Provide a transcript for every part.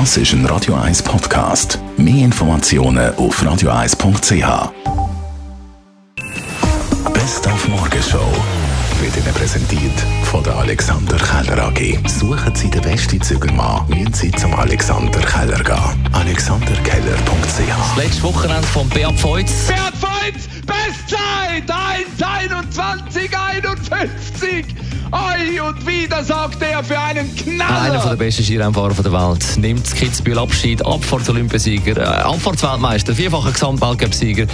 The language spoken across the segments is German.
Das ist ein Radio 1 Podcast. Mehr Informationen auf radio1.ch. Best auf Morgenshow wird Ihnen präsentiert von der Alexander Keller AG. Suchen Sie den besten Zügelmann, müssen Sie zum Alexander Keller gehen. AlexanderKeller.ch Das letzte Wochenende von Beat Feutz. Beat Feutz, Bestzeit 1,21,51. Oi, und wieder sagt er für einen Knaller. Einer der besten Skirennfahrer der Welt nimmt das Kitzbühel Abschied, Abfahrts-Olympiasieger, äh, Abfahrtsweltmeister, vierfacher Gesamtweltcup-Sieger.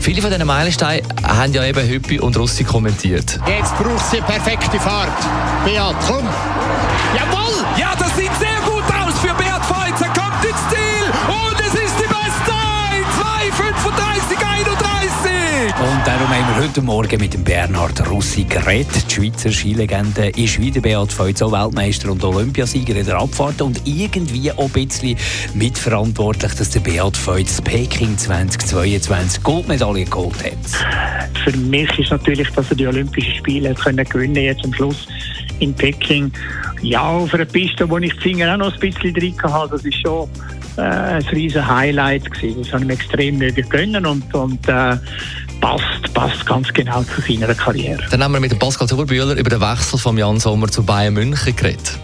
Viele von diesen Meilensteinen haben ja eben Hüppi und Russi kommentiert. Jetzt braucht sie perfekte Fahrt. Beat, komm. Jawohl! Ja, das sieht heute Morgen mit dem Bernhard Russi geredet. Die Schweizer Skilegende ist wieder Beat Feutz, auch Weltmeister und Olympiasieger in der Abfahrt und irgendwie auch ein bisschen mitverantwortlich, dass der Beat Feutz Peking 2022 Goldmedaille geholt hat. Für mich ist natürlich, dass er die Olympischen Spiele können gewinnen jetzt am Schluss in Peking. Ja, auf einer Piste, wo ich die Finger auch noch ein bisschen drin hatte, das ist schon äh, ein riesen Highlight gewesen. Das habe ich extrem nötig gönnen und, und äh, passt, passt ganz genau zu seiner Karriere. Dann haben wir mit dem Pascal Zuberbühler über den Wechsel von Jan Sommer zu Bayern München geredet.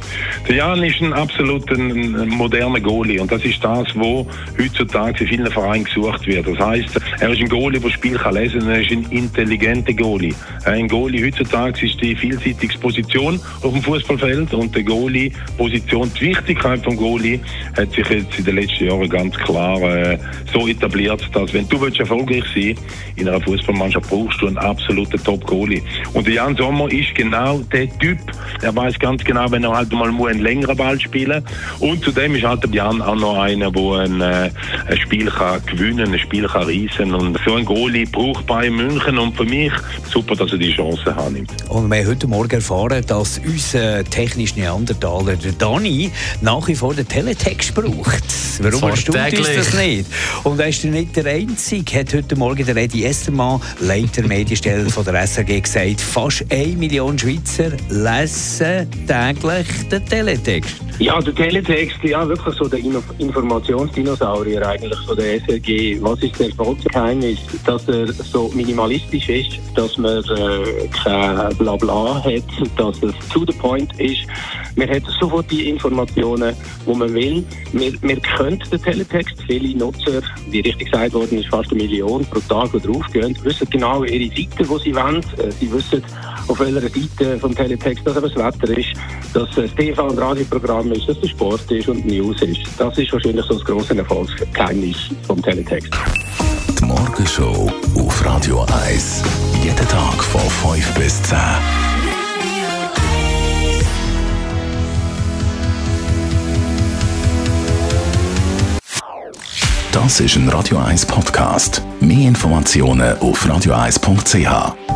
Der Jan ist ein absolut ein, ein moderner Goalie und das ist das, wo heutzutage in vielen Vereinen gesucht wird. Das heißt, er ist ein Goalie, der das Spiel kann lesen, er ist ein intelligenter Goalie. Ein Goalie heutzutage ist die vielseitigste Position auf dem Fußballfeld und der Goalie-Position, die Wichtigkeit vom Goalie hat sich jetzt in den letzten Jahren ganz klar äh, so etabliert, dass wenn du willst erfolgreich sein in einer Fußballmannschaft brauchst du einen absoluten Top-Goalie. Und der Jan Sommer ist genau der Typ. Er weiß ganz genau, wenn er halt mal muss einen längeren Ball spielen und zudem ist halt der Jan auch noch einer, der ein, äh, ein Spiel kann gewinnen, ein Spiel kann reissen und so ein Goalie braucht bei München und für mich super, dass er die Chance hat. Und wir haben heute Morgen erfahren, dass unser technischer Neandertaler, der Dani, nach wie vor den Teletext braucht. Warum erstaunt uns das nicht? Und er ist nicht der Einzige, hat heute Morgen der Edi Estermann, Leiter Medienstelle von der SRG, gesagt, fast 1 Million Schweizer lesen täglich den Teletext. Ja, der Teletext, ja, wirklich so der Informationsdinosaurier eigentlich von der SRG. Was ist das Erfolgsgeheimnis? Dass er so minimalistisch ist, dass man äh, kein Blabla hat, dass es to the point ist. Man hat sofort die Informationen, die man will. Wir, wir können den Teletext. Viele Nutzer, wie richtig gesagt worden ist, fast eine Million pro Tag, die draufgehen, wissen genau ihre Seite, die sie wollen. Äh, Sie wissen, auf welcher Seite vom Teletext eben das Wetter ist, dass es das TV- und Radioprogramm ist, dass der Sport ist und News ist. Das ist wahrscheinlich so das grosse Erfolgsgeheimnis vom Teletext. Die Morgenshow auf Radio 1. Jeden Tag von 5 bis 10. Das ist ein Radio 1 Podcast. Mehr Informationen auf radio1.ch.